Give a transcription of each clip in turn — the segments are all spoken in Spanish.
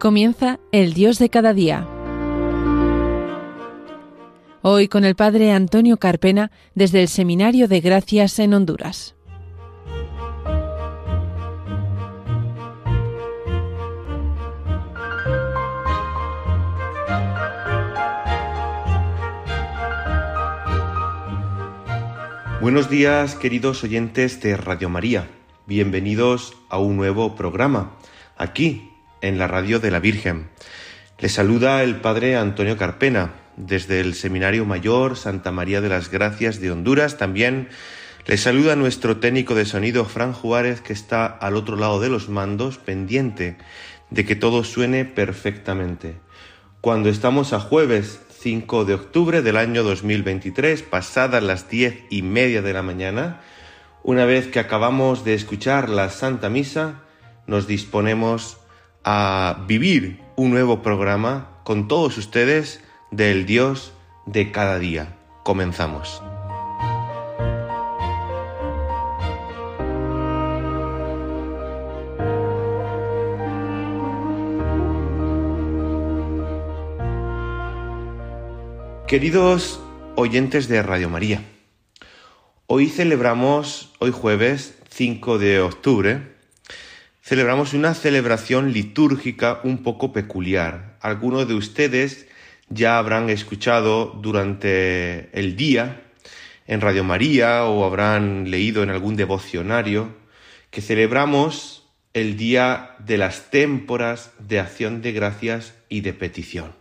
Comienza el Dios de cada día. Hoy con el Padre Antonio Carpena desde el Seminario de Gracias en Honduras. Buenos días queridos oyentes de Radio María. Bienvenidos a un nuevo programa, aquí en la radio de la Virgen. Les saluda el Padre Antonio Carpena desde el Seminario Mayor Santa María de las Gracias de Honduras. También les saluda nuestro técnico de sonido Fran Juárez que está al otro lado de los mandos pendiente de que todo suene perfectamente. Cuando estamos a jueves 5 de octubre del año 2023, pasadas las diez y media de la mañana, una vez que acabamos de escuchar la Santa Misa, nos disponemos a vivir un nuevo programa con todos ustedes del Dios de cada día. Comenzamos. Queridos oyentes de Radio María, hoy celebramos, hoy jueves 5 de octubre, celebramos una celebración litúrgica un poco peculiar. Algunos de ustedes ya habrán escuchado durante el día en Radio María o habrán leído en algún devocionario que celebramos el día de las témporas de acción de gracias y de petición.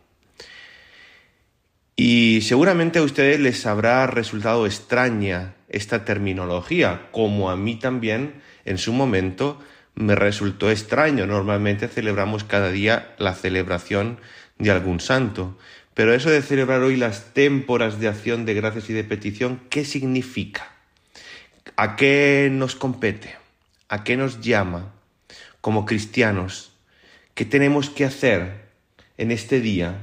Y seguramente a ustedes les habrá resultado extraña esta terminología, como a mí también en su momento me resultó extraño. Normalmente celebramos cada día la celebración de algún santo. Pero eso de celebrar hoy las témporas de acción de gracias y de petición, ¿qué significa? ¿A qué nos compete? ¿A qué nos llama como cristianos? ¿Qué tenemos que hacer en este día?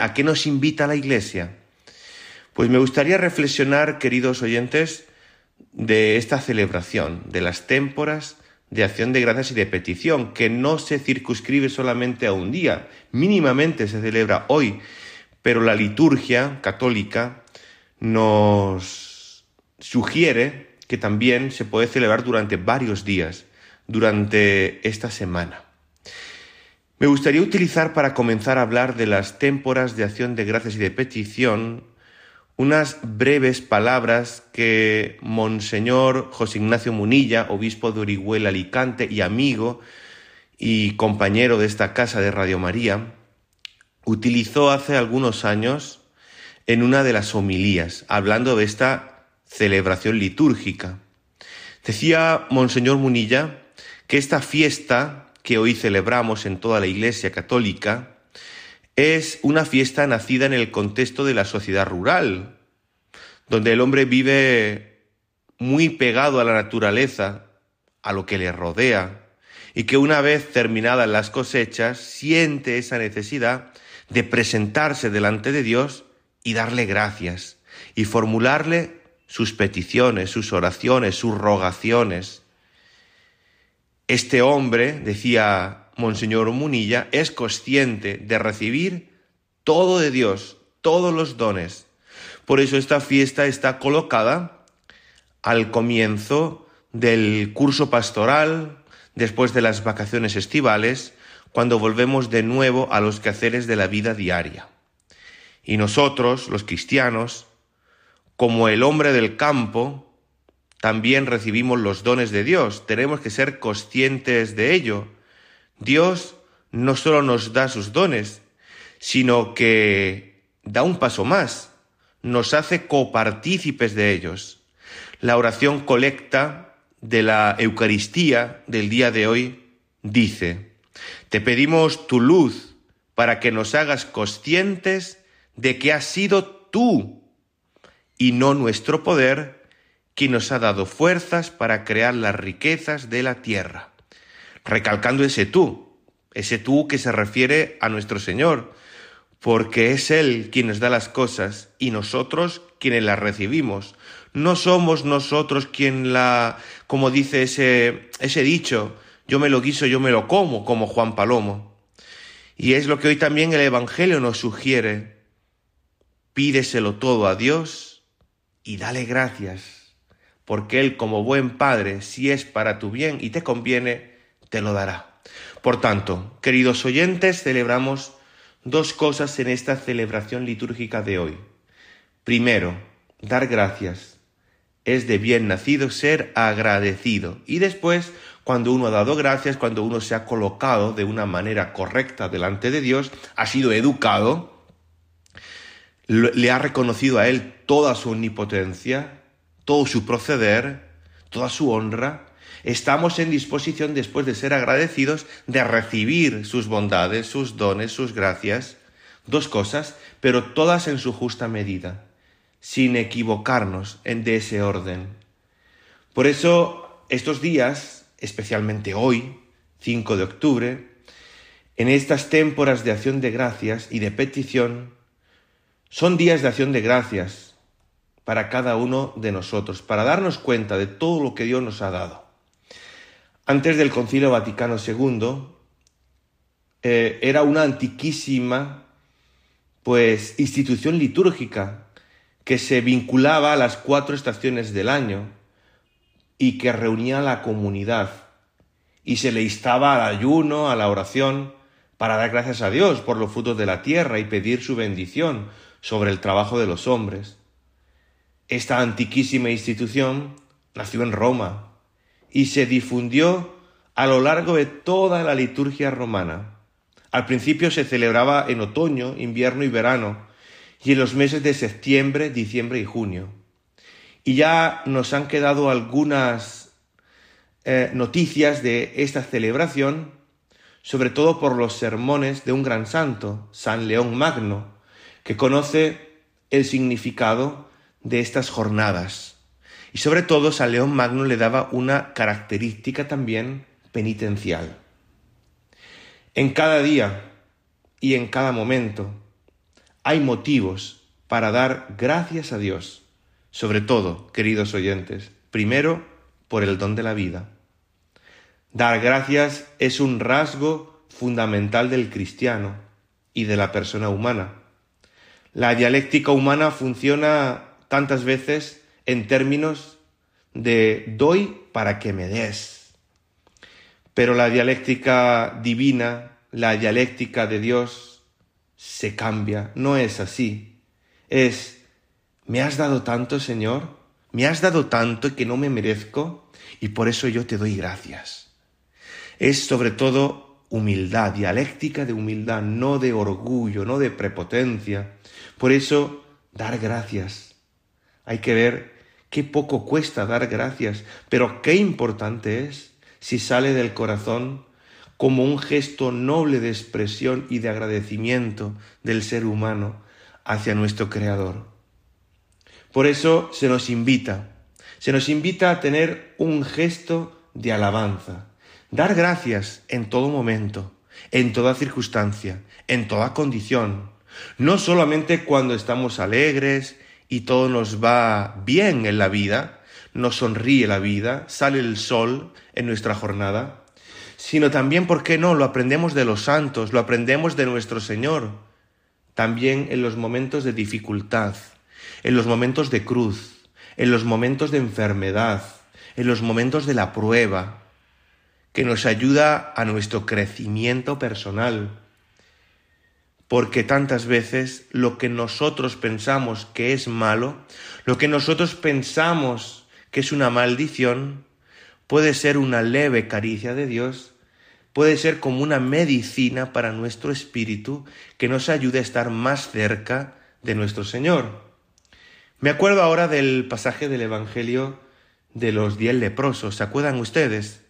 ¿A qué nos invita la Iglesia? Pues me gustaría reflexionar, queridos oyentes, de esta celebración, de las témporas de acción de gracias y de petición, que no se circunscribe solamente a un día, mínimamente se celebra hoy, pero la liturgia católica nos sugiere que también se puede celebrar durante varios días, durante esta semana. Me gustaría utilizar para comenzar a hablar de las témporas de acción de gracias y de petición unas breves palabras que Monseñor José Ignacio Munilla, obispo de Orihuela Alicante y amigo y compañero de esta casa de Radio María, utilizó hace algunos años en una de las homilías, hablando de esta celebración litúrgica. Decía Monseñor Munilla que esta fiesta que hoy celebramos en toda la Iglesia católica es una fiesta nacida en el contexto de la sociedad rural, donde el hombre vive muy pegado a la naturaleza, a lo que le rodea, y que una vez terminadas las cosechas siente esa necesidad de presentarse delante de Dios y darle gracias, y formularle sus peticiones, sus oraciones, sus rogaciones. Este hombre, decía Monseñor Munilla es consciente de recibir todo de Dios, todos los dones. Por eso esta fiesta está colocada al comienzo del curso pastoral, después de las vacaciones estivales, cuando volvemos de nuevo a los quehaceres de la vida diaria. Y nosotros, los cristianos, como el hombre del campo, también recibimos los dones de Dios. Tenemos que ser conscientes de ello Dios no solo nos da sus dones, sino que da un paso más, nos hace copartícipes de ellos. La oración colecta de la Eucaristía del día de hoy dice, te pedimos tu luz para que nos hagas conscientes de que has sido tú y no nuestro poder quien nos ha dado fuerzas para crear las riquezas de la tierra recalcando ese tú, ese tú que se refiere a nuestro Señor, porque es Él quien nos da las cosas y nosotros quienes las recibimos. No somos nosotros quien la, como dice ese, ese dicho, yo me lo guiso, yo me lo como, como Juan Palomo. Y es lo que hoy también el Evangelio nos sugiere. Pídeselo todo a Dios y dale gracias, porque Él como buen Padre, si es para tu bien y te conviene, te lo dará. Por tanto, queridos oyentes, celebramos dos cosas en esta celebración litúrgica de hoy. Primero, dar gracias. Es de bien nacido ser agradecido. Y después, cuando uno ha dado gracias, cuando uno se ha colocado de una manera correcta delante de Dios, ha sido educado, le ha reconocido a Él toda su omnipotencia, todo su proceder, toda su honra, estamos en disposición, después de ser agradecidos, de recibir sus bondades, sus dones, sus gracias. Dos cosas, pero todas en su justa medida, sin equivocarnos en de ese orden. Por eso, estos días, especialmente hoy, 5 de octubre, en estas témporas de acción de gracias y de petición, son días de acción de gracias para cada uno de nosotros, para darnos cuenta de todo lo que Dios nos ha dado. Antes del Concilio Vaticano II, eh, era una antiquísima pues institución litúrgica que se vinculaba a las cuatro estaciones del año y que reunía a la comunidad y se le instaba al ayuno, a la oración, para dar gracias a Dios por los frutos de la tierra y pedir su bendición sobre el trabajo de los hombres. Esta antiquísima institución nació en Roma y se difundió a lo largo de toda la liturgia romana. Al principio se celebraba en otoño, invierno y verano, y en los meses de septiembre, diciembre y junio. Y ya nos han quedado algunas eh, noticias de esta celebración, sobre todo por los sermones de un gran santo, San León Magno, que conoce el significado de estas jornadas. Y sobre todo San León Magno le daba una característica también penitencial. En cada día y en cada momento hay motivos para dar gracias a Dios, sobre todo, queridos oyentes, primero por el don de la vida. Dar gracias es un rasgo fundamental del cristiano y de la persona humana. La dialéctica humana funciona tantas veces en términos de doy para que me des. Pero la dialéctica divina, la dialéctica de Dios, se cambia. No es así. Es, me has dado tanto, Señor, me has dado tanto que no me merezco y por eso yo te doy gracias. Es sobre todo humildad, dialéctica de humildad, no de orgullo, no de prepotencia. Por eso, dar gracias. Hay que ver qué poco cuesta dar gracias, pero qué importante es si sale del corazón como un gesto noble de expresión y de agradecimiento del ser humano hacia nuestro Creador. Por eso se nos invita, se nos invita a tener un gesto de alabanza, Dar gracias en todo momento, en toda circunstancia, en toda condición, no solamente cuando estamos alegres y todo nos va bien en la vida, nos sonríe la vida, sale el sol en nuestra jornada, sino también, ¿por qué no? Lo aprendemos de los santos, lo aprendemos de nuestro Señor, también en los momentos de dificultad, en los momentos de cruz, en los momentos de enfermedad, en los momentos de la prueba, que nos ayuda a nuestro crecimiento personal. Porque tantas veces lo que nosotros pensamos que es malo, lo que nosotros pensamos que es una maldición, puede ser una leve caricia de Dios, puede ser como una medicina para nuestro espíritu que nos ayude a estar más cerca de nuestro Señor. Me acuerdo ahora del pasaje del Evangelio de los diez leprosos, ¿se acuerdan ustedes?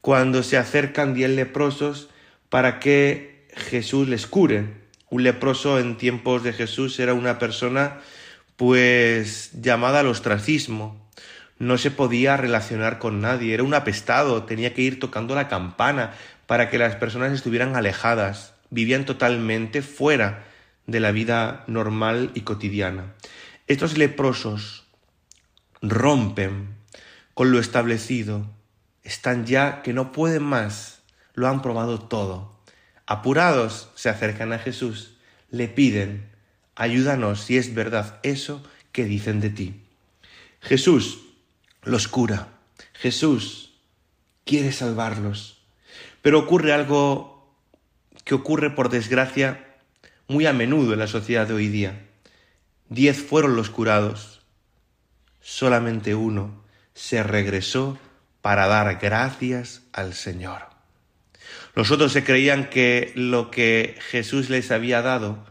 cuando se acercan diez leprosos para que Jesús les cure. Un leproso en tiempos de Jesús era una persona pues llamada al ostracismo. No se podía relacionar con nadie, era un apestado, tenía que ir tocando la campana para que las personas estuvieran alejadas, vivían totalmente fuera de la vida normal y cotidiana. Estos leprosos rompen con lo establecido, están ya que no pueden más, lo han probado todo, apurados, se acercan a Jesús, le piden, ayúdanos si es verdad eso que dicen de ti. Jesús los cura, Jesús quiere salvarlos, pero ocurre algo que ocurre por desgracia muy a menudo en la sociedad de hoy día. Diez fueron los curados, solamente uno se regresó para dar gracias al Señor. Los otros se creían que lo que Jesús les había dado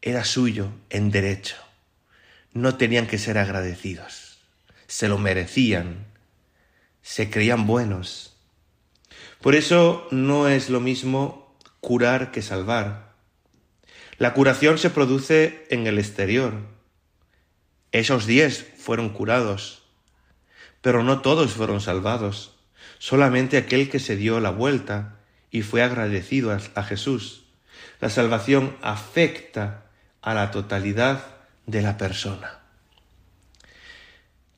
era suyo en derecho. No tenían que ser agradecidos. Se lo merecían. Se creían buenos. Por eso no es lo mismo curar que salvar. La curación se produce en el exterior. Esos diez fueron curados, pero no todos fueron salvados solamente aquel que se dio la vuelta y fue agradecido a, Jesús. La salvación afecta a la totalidad de la persona.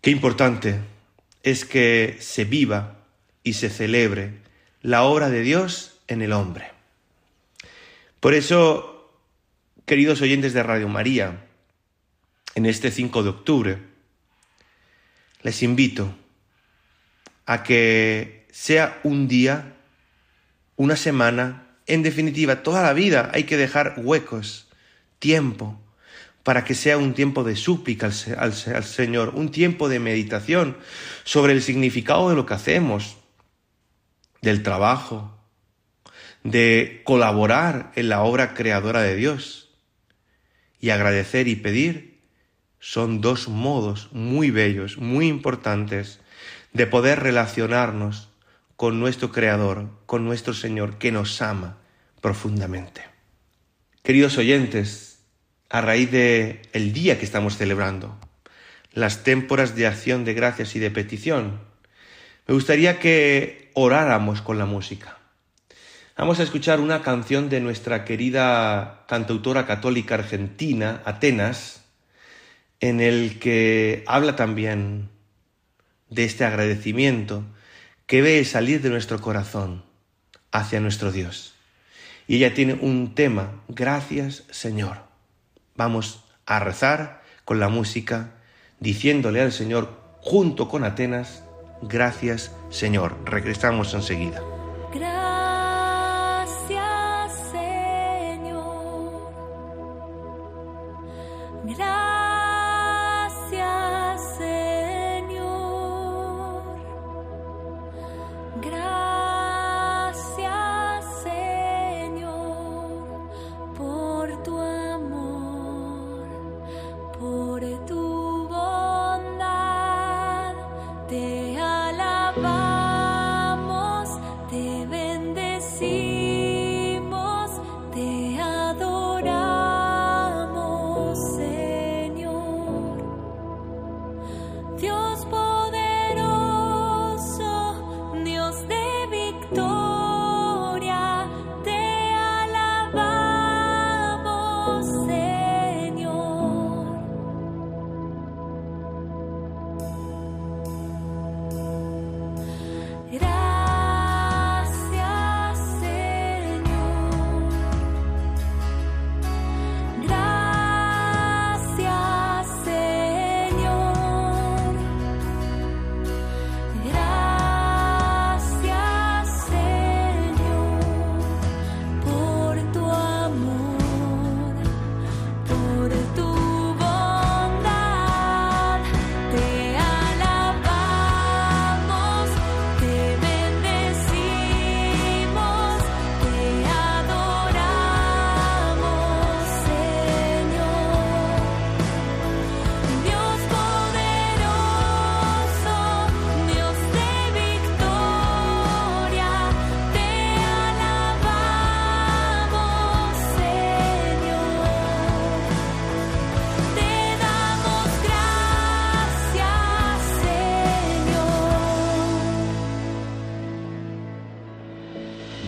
Qué importante es que se viva y se celebre la obra de Dios en el hombre. Por eso, queridos oyentes de Radio María, en este 5 de octubre, les invito a que sea un día, una semana, en definitiva, toda la vida hay que dejar huecos, tiempo, para que sea un tiempo de súplica al, al, Señor, un tiempo de meditación sobre el significado de lo que hacemos, del trabajo, de colaborar en la obra creadora de Dios. Y agradecer y pedir son dos modos muy bellos, muy importantes de poder relacionarnos con nuestro Creador, con nuestro Señor, que nos ama profundamente. Queridos oyentes, a raíz de el día que estamos celebrando, las témporas de acción de gracias y de petición, me gustaría que oráramos con la música. Vamos a escuchar una canción de nuestra querida cantautora católica argentina, Atenas, en el que habla también de este agradecimiento que ve salir de nuestro corazón hacia nuestro Dios. Y ella tiene un tema, gracias Señor. Vamos a rezar con la música, diciéndole al Señor, junto con Atenas, gracias Señor. Regresamos enseguida.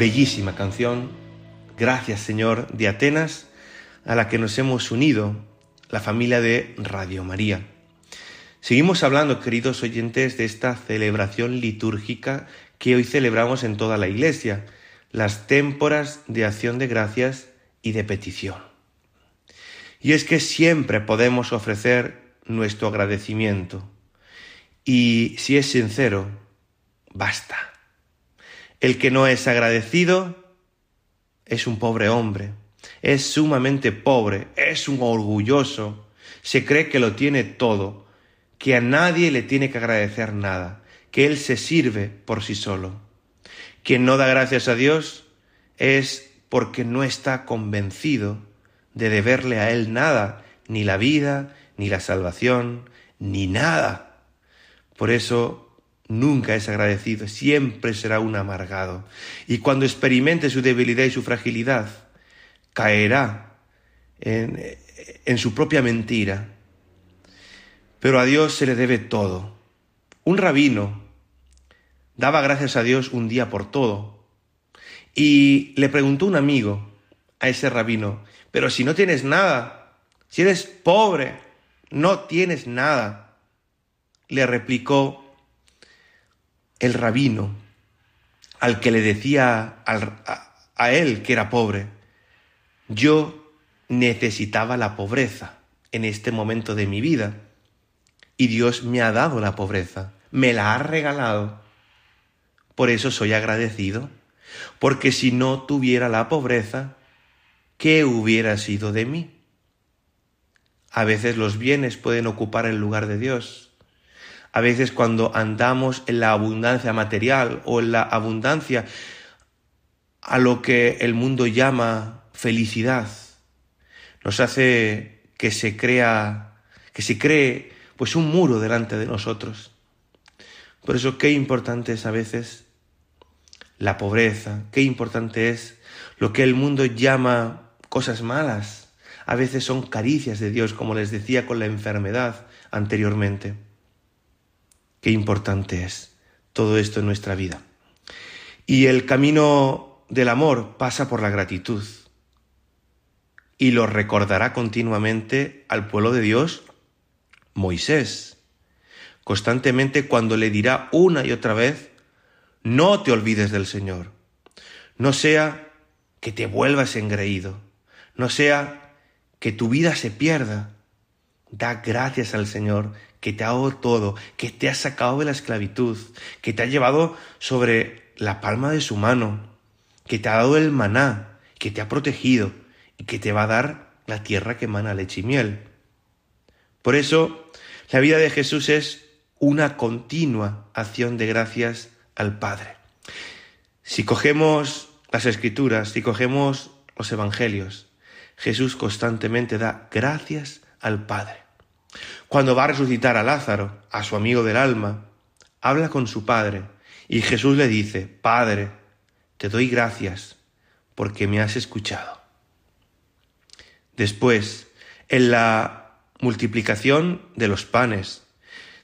Bellísima canción, Gracias Señor, de Atenas, a la que nos hemos unido, la familia de Radio María. Seguimos hablando, queridos oyentes, de esta celebración litúrgica que hoy celebramos en toda la Iglesia, las témporas de acción de gracias y de petición. Y es que siempre podemos ofrecer nuestro agradecimiento. Y si es sincero, basta. El que no es agradecido es un pobre hombre, es sumamente pobre, es un orgulloso, se cree que lo tiene todo, que a nadie le tiene que agradecer nada, que él se sirve por sí solo. Quien no da gracias a Dios es porque no está convencido de deberle a Él nada, ni la vida, ni la salvación, ni nada. Por eso nunca es agradecido, siempre será un amargado. Y cuando experimente su debilidad y su fragilidad, caerá en, en su propia mentira. Pero a Dios se le debe todo. Un rabino daba gracias a Dios un día por todo. Y le preguntó un amigo a ese rabino, pero si no tienes nada, si eres pobre, no tienes nada, le replicó el rabino al que le decía a, él que era pobre, yo necesitaba la pobreza en este momento de mi vida y Dios me ha dado la pobreza, me la ha regalado por eso soy agradecido, porque si no tuviera la pobreza, ¿qué hubiera sido de mí? A veces los bienes pueden ocupar el lugar de Dios. A veces cuando andamos en la abundancia material o en la abundancia a lo que el mundo llama felicidad, nos hace que se crea, que se cree pues un muro delante de nosotros. Por eso qué importante es a veces la pobreza, qué importante es lo que el mundo llama cosas malas. A veces son caricias de Dios, como les decía con la enfermedad anteriormente. Qué importante es todo esto en nuestra vida. Y el camino del amor pasa por la gratitud. Y lo recordará continuamente al pueblo de Dios Moisés constantemente cuando le dirá una y otra vez, no te olvides del Señor, no sea que te vuelvas engreído, no sea que tu vida se pierda. Da gracias al Señor que te ha dado todo, que te ha sacado de la esclavitud, que te ha llevado sobre la palma de su mano, que te ha dado el maná, que te ha protegido y que te va a dar la tierra que emana leche y miel. Por eso, la vida de Jesús es una continua acción de gracias al Padre. Si cogemos las escrituras, si cogemos los evangelios, Jesús constantemente da gracias al Padre. Cuando va a resucitar a Lázaro, a su amigo del alma, habla con su Padre y Jesús le dice, Padre, te doy gracias porque me has escuchado. Después, en la multiplicación de los panes,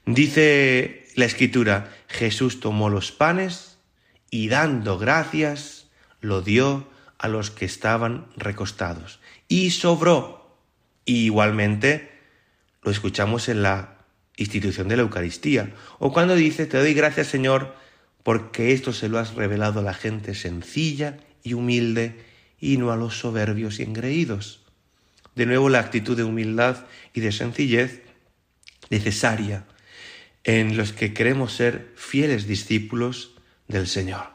Dice la escritura, Jesús tomó los panes y dando gracias, lo dio a los que estaban recostados. Y sobró. Y igualmente lo escuchamos en la institución de la Eucaristía. O cuando dice, te doy gracias Señor, porque esto se lo has revelado a la gente sencilla y humilde y no a los soberbios y engreídos. De nuevo la actitud de humildad y de sencillez necesaria en los que queremos ser fieles discípulos del Señor.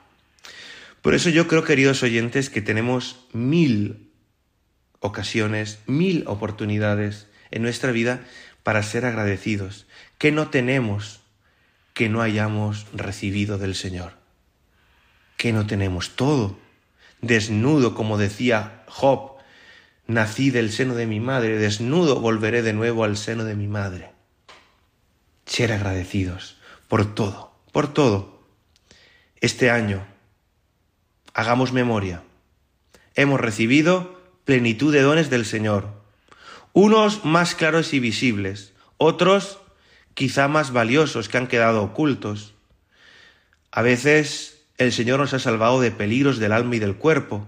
Por eso yo creo, queridos oyentes, que tenemos mil ocasiones, mil oportunidades en nuestra vida para ser agradecidos, que no tenemos que no hayamos recibido del Señor, que no tenemos todo, desnudo, como decía Job, nací del seno de mi madre, desnudo volveré de nuevo al seno de mi madre ser agradecidos por todo, por todo. Este año, hagamos memoria. Hemos recibido plenitud de dones del Señor, unos más claros y visibles, otros quizá más valiosos que han quedado ocultos. A veces el Señor nos ha salvado de peligros del alma y del cuerpo,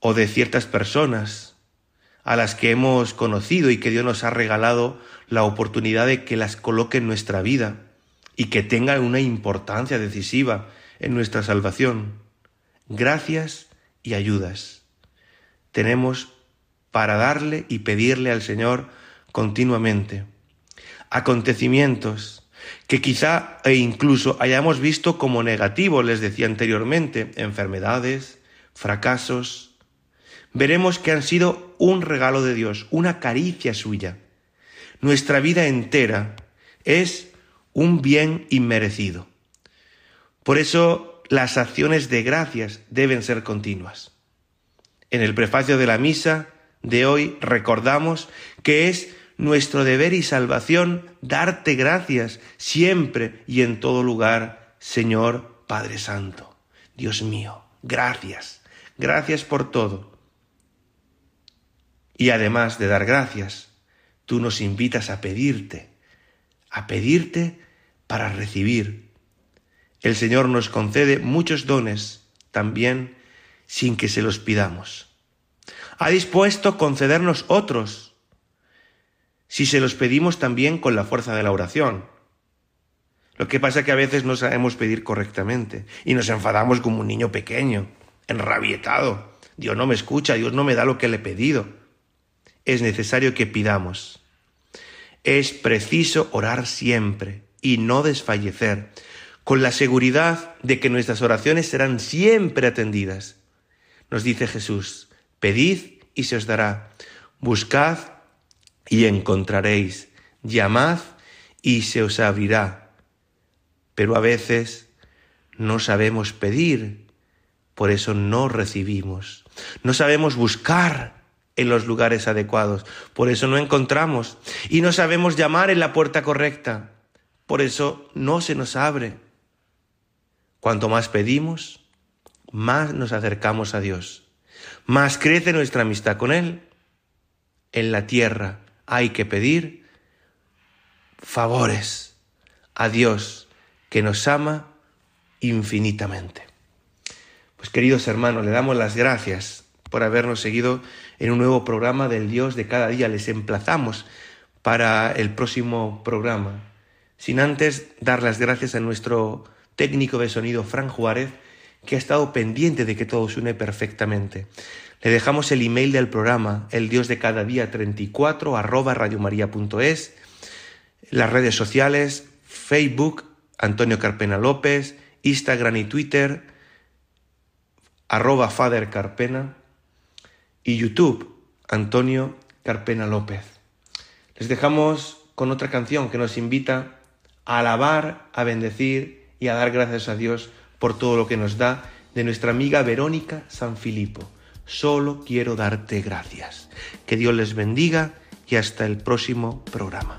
o de ciertas personas a las que hemos conocido y que Dios nos ha regalado la oportunidad de que las coloque en nuestra vida y que tengan una importancia decisiva en nuestra salvación, gracias y ayudas. Tenemos para darle y pedirle al Señor continuamente. Acontecimientos que quizá e incluso hayamos visto como negativos, les decía anteriormente, enfermedades, fracasos, veremos que han sido un regalo de Dios, una caricia suya. Nuestra vida entera es un bien inmerecido. Por eso las acciones de gracias deben ser continuas. En el prefacio de la misa de hoy recordamos que es nuestro deber y salvación darte gracias siempre y en todo lugar, Señor Padre Santo. Dios mío, gracias, gracias por todo. Y además de dar gracias, tú nos invitas a pedirte, a pedirte para recibir. El Señor nos concede muchos dones también sin que se los pidamos. Ha dispuesto concedernos otros si se los pedimos también con la fuerza de la oración. Lo que pasa es que a veces no sabemos pedir correctamente y nos enfadamos como un niño pequeño, enrabietado. Dios no me escucha, Dios no me da lo que le he pedido. Es necesario que pidamos. Es preciso orar siempre y no desfallecer, con la seguridad de que nuestras oraciones serán siempre atendidas. Nos dice Jesús, pedid y se os dará, buscad y encontraréis, llamad y se os abrirá. Pero a veces no sabemos pedir, por eso no recibimos. No sabemos buscar en los lugares adecuados, por eso no encontramos. Y no sabemos llamar en la puerta correcta, por eso no se nos abre. Cuanto más pedimos, más nos acercamos a Dios, más crece nuestra amistad con Él. En la tierra hay que pedir favores a Dios que nos ama infinitamente. Pues queridos hermanos, le damos las gracias por habernos seguido en un nuevo programa del Dios de cada día. Les emplazamos para el próximo programa, sin antes dar las gracias a nuestro técnico de sonido, Fran Juárez, que ha estado pendiente de que todo suene perfectamente. Le dejamos el email del programa, el Dios de cada día 34 arroba radiomaria.es, las redes sociales, Facebook, Antonio Carpena López, Instagram y Twitter, arroba Father Carpena y YouTube, Antonio Carpena López. Les dejamos con otra canción que nos invita a alabar, a bendecir y a dar gracias a Dios por todo lo que nos da de nuestra amiga Verónica San Filipo. Solo quiero darte gracias. Que Dios les bendiga y hasta el próximo programa.